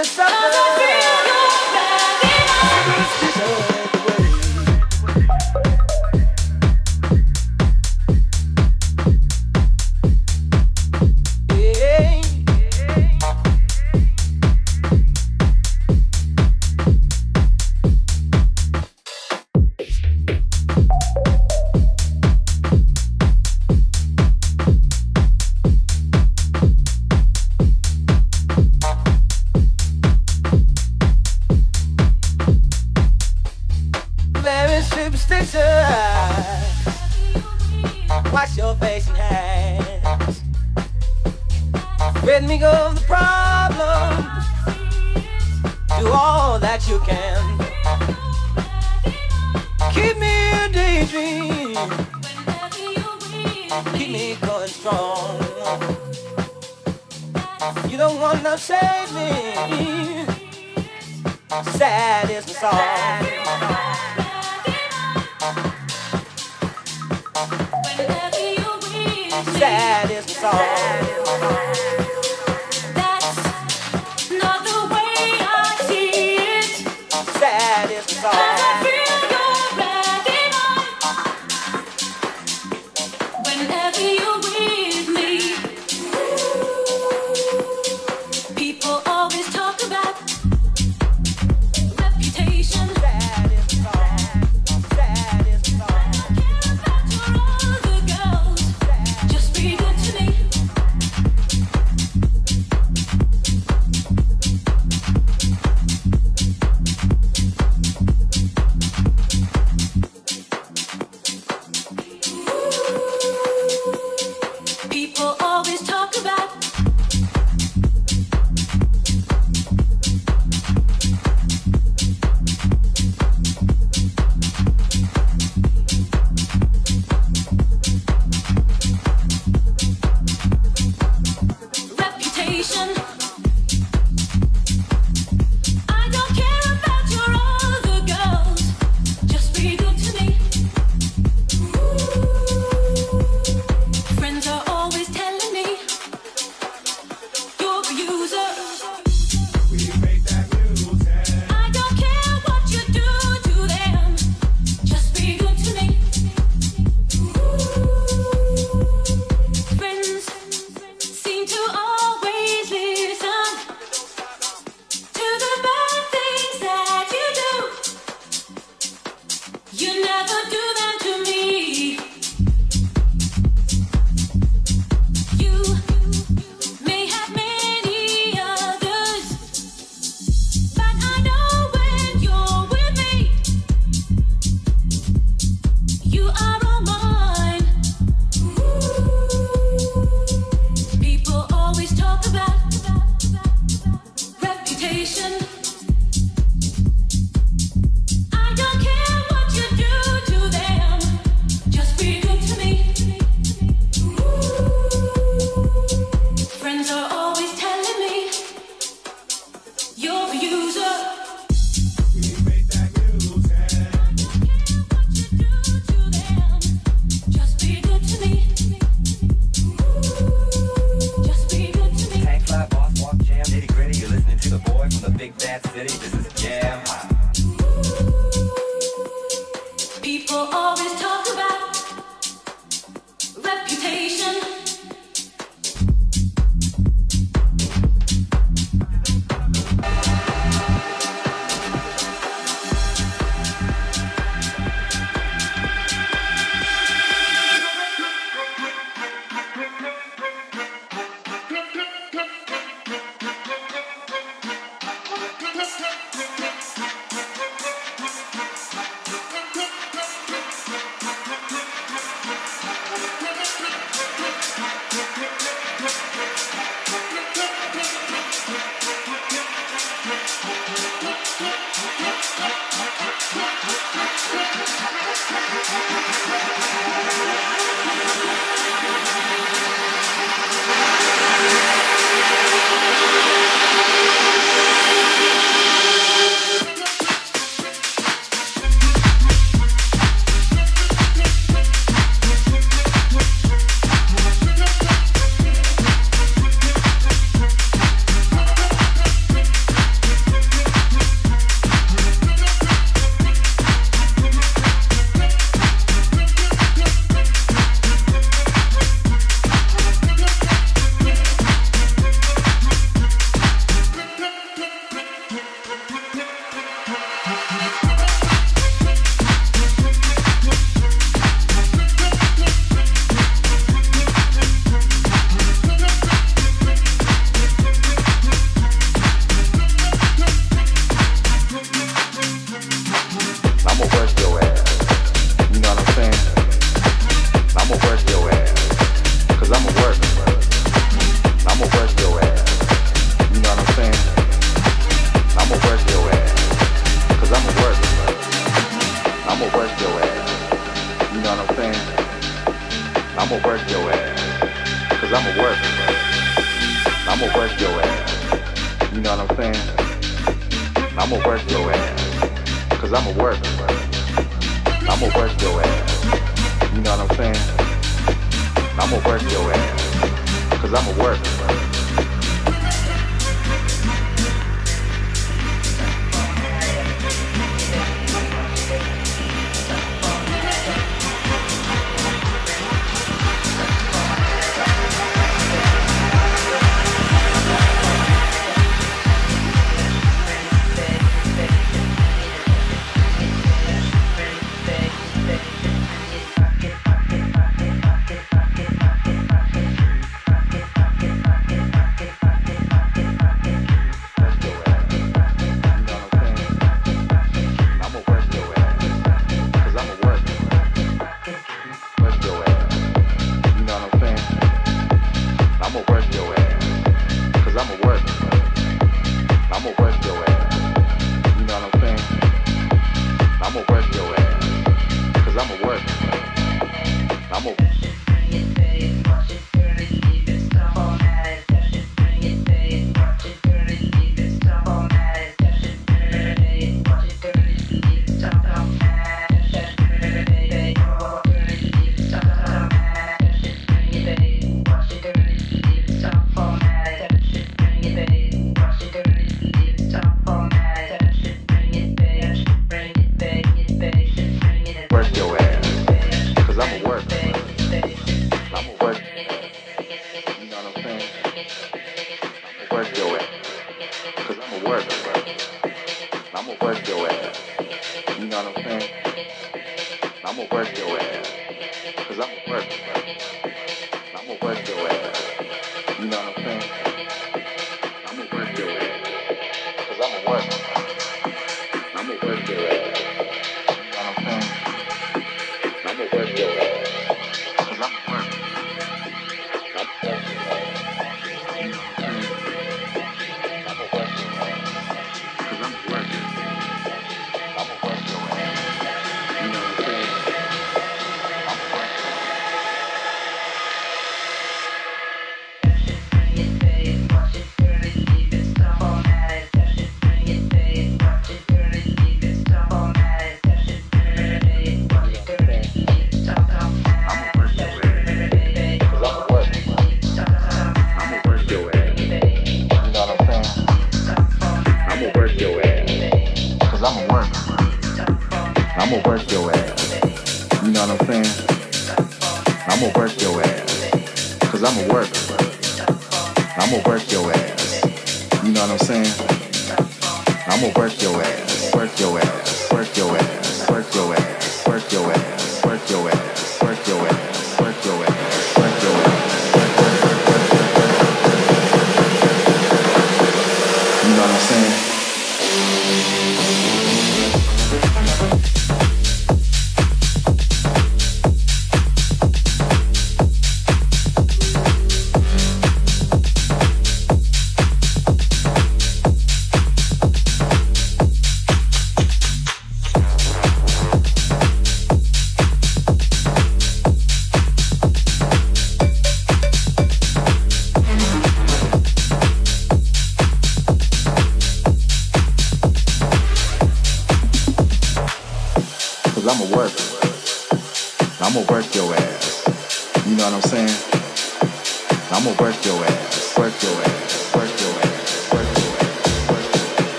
you suffer.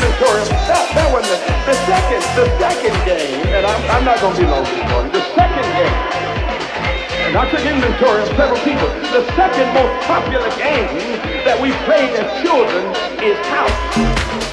That, that was the, the second, the second game, and I'm, I'm not going to be long for. The second game, and I took inventory of several people. The second most popular game that we played as children is house.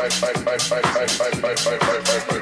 bye fight, fight, fight, fight, fight, fight, fight, fight, fight, fight.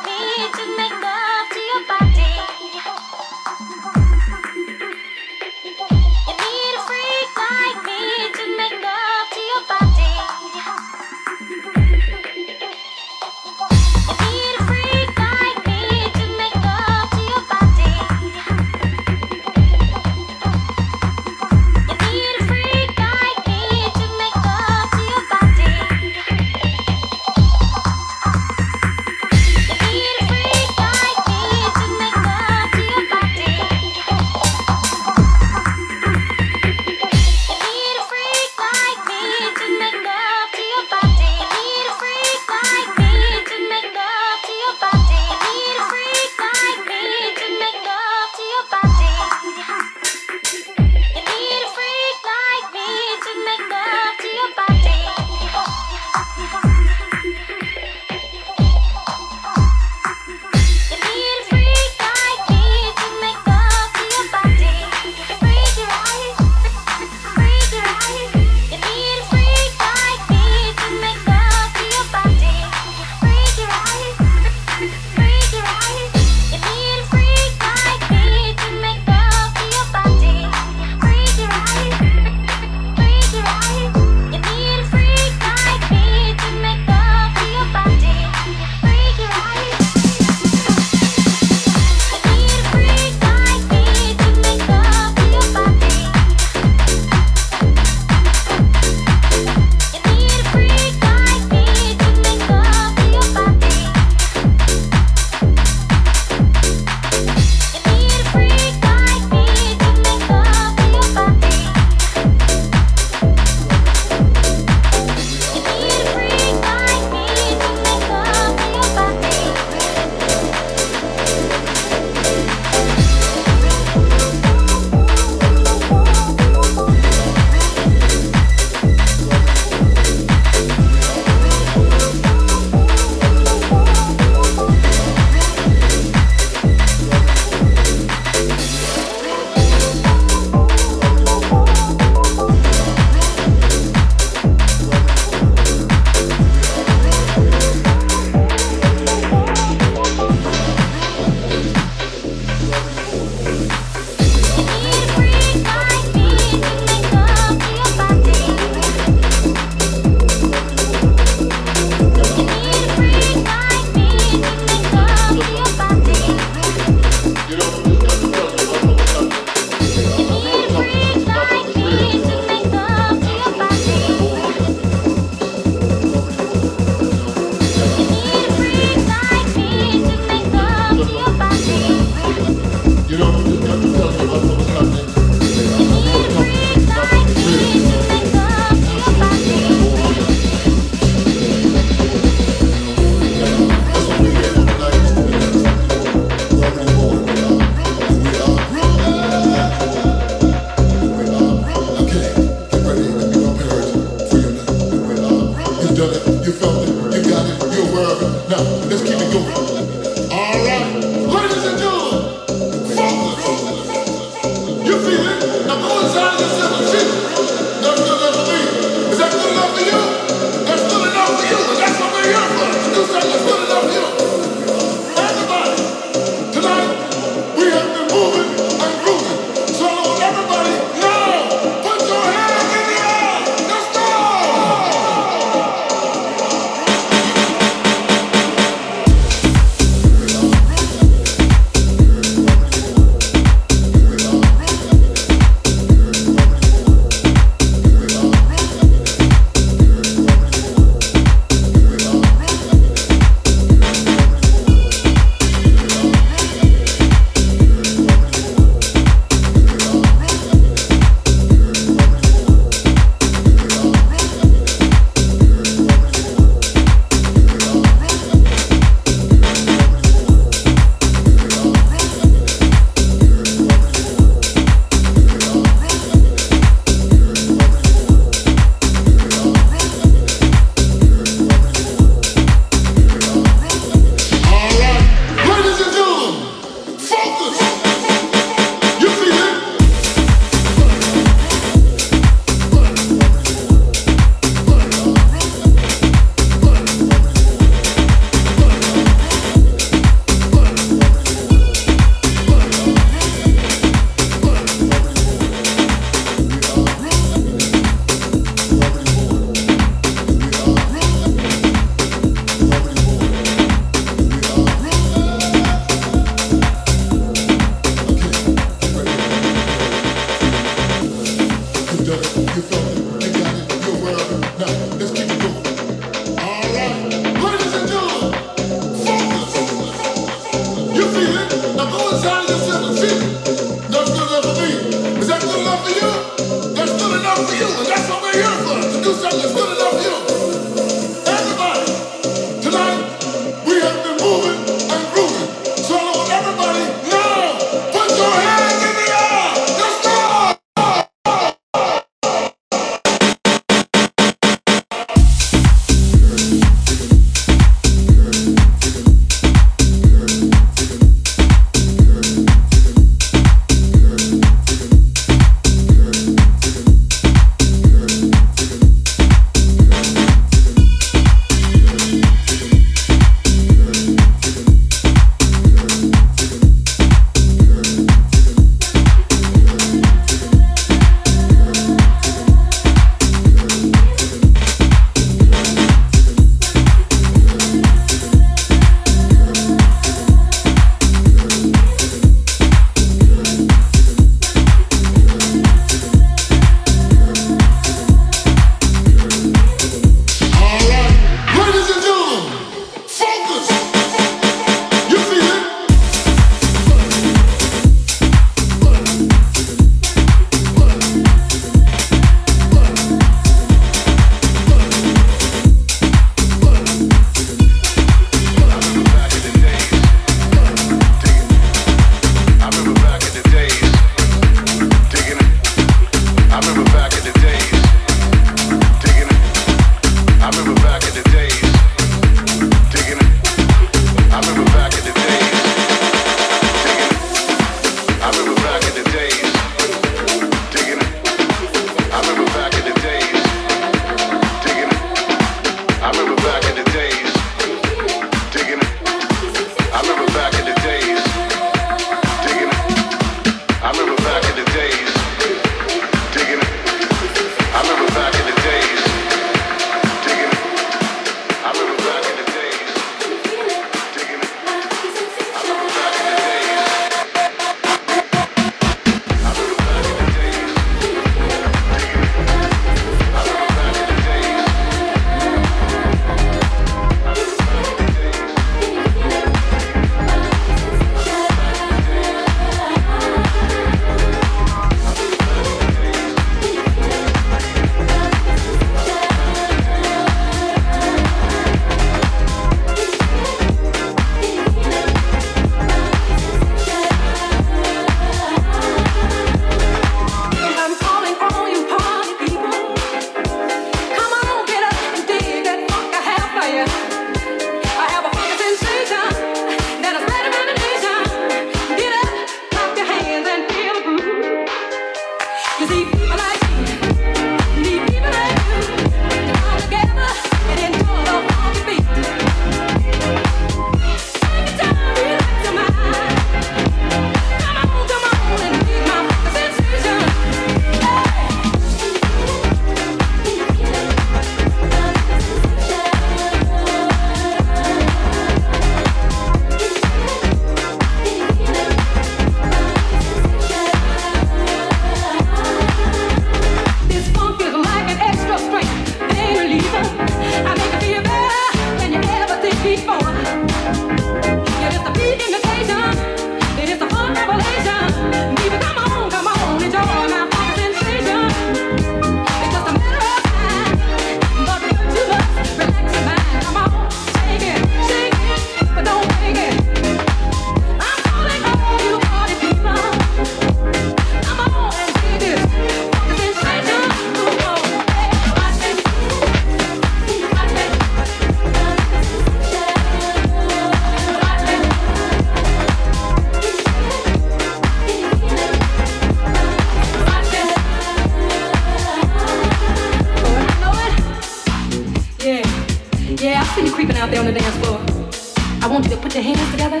To put your hands together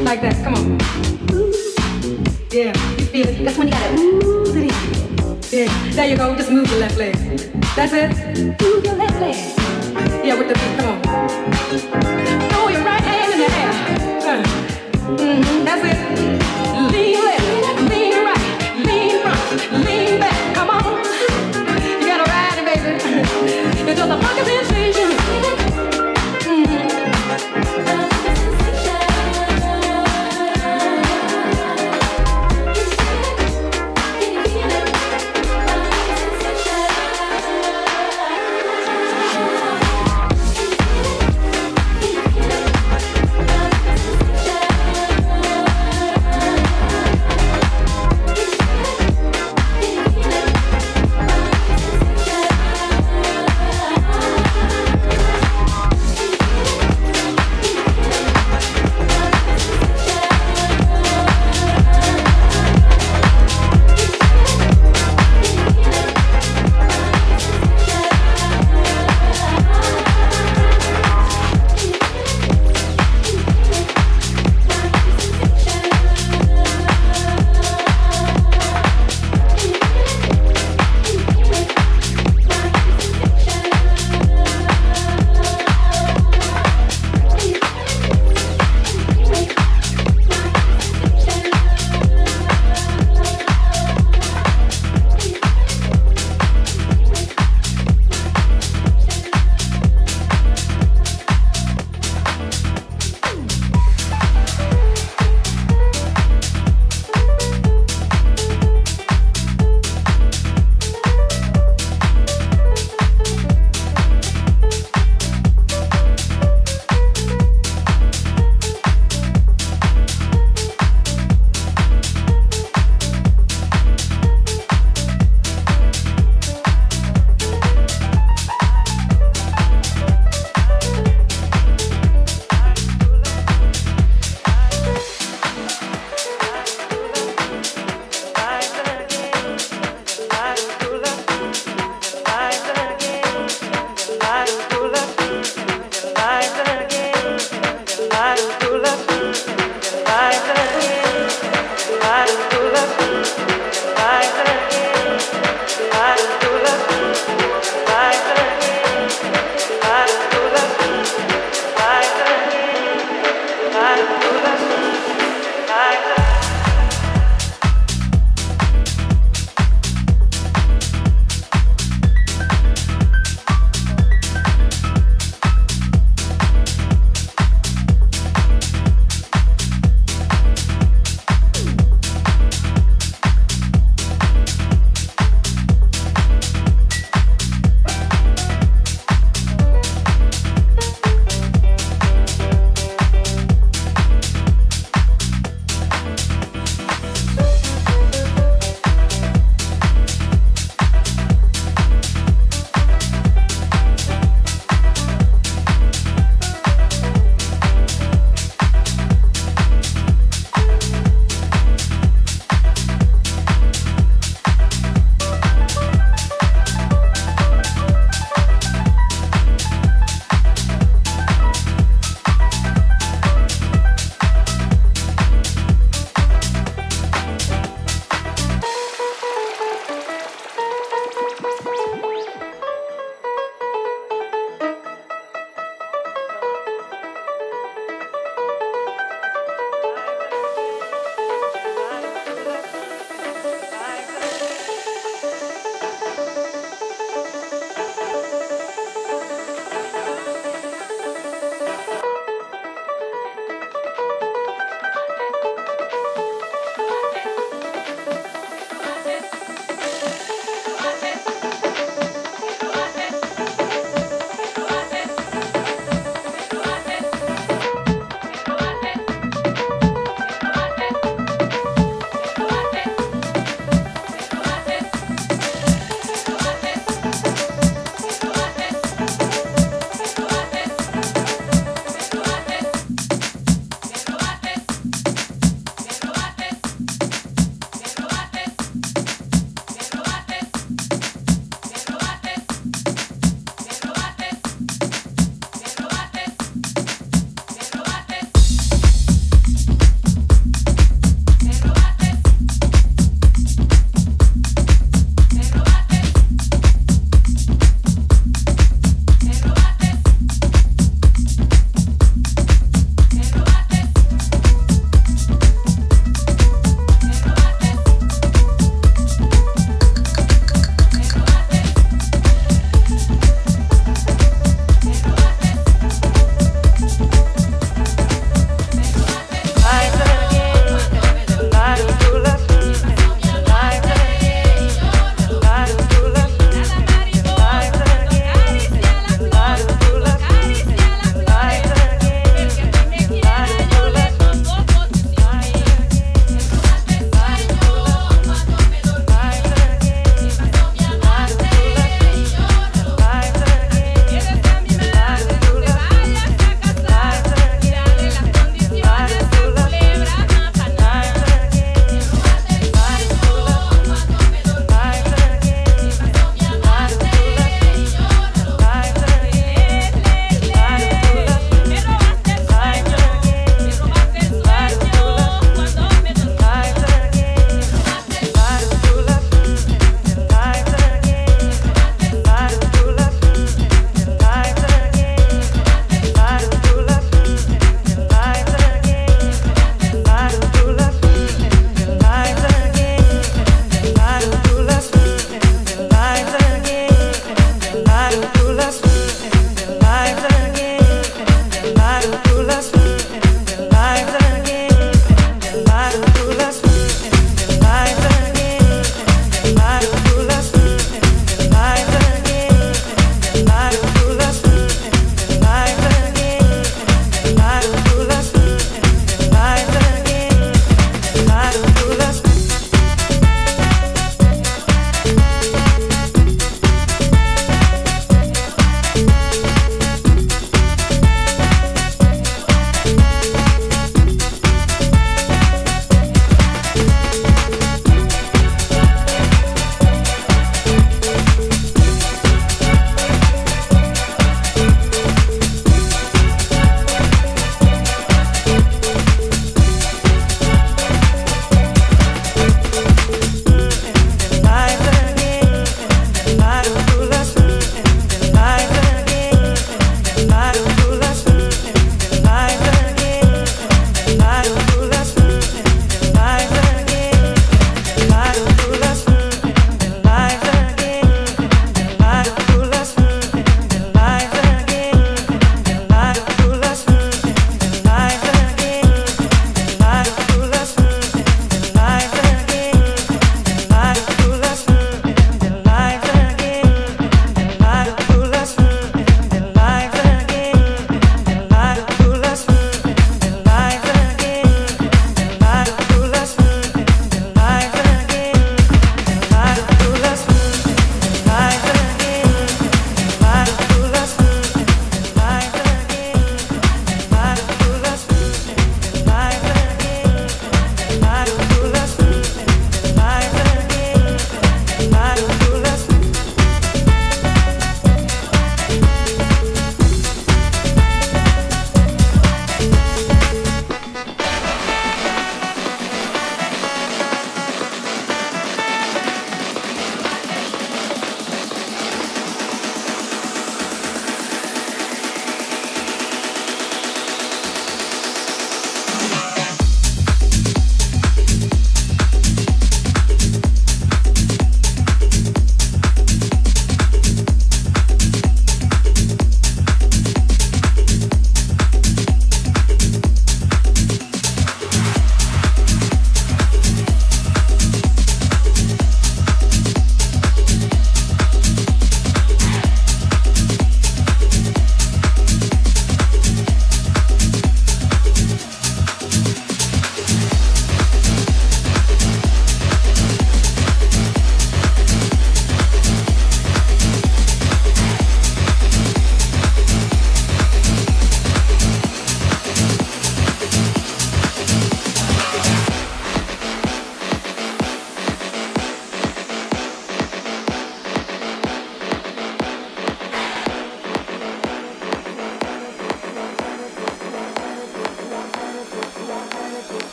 like that. Come on. Yeah, you feel it. That's when you gotta it in. Yeah, there you go. Just move your left leg. That's it. Move your left leg. Yeah, with the beat. Come on.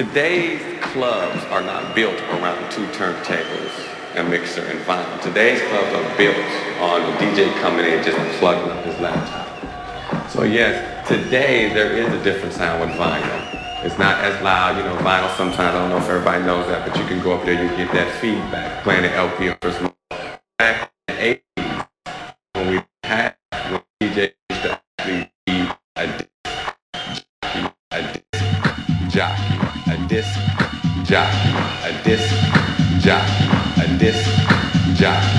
Today's clubs are not built around two turntables, a mixer, and vinyl. Today's clubs are built on the DJ coming in just plugging up his laptop. So yes, today there is a different sound with vinyl. It's not as loud, you know, vinyl sometimes, I don't know if everybody knows that, but you can go up there, you get that feedback, playing an LP jockey, a disc jockey, a disc jockey.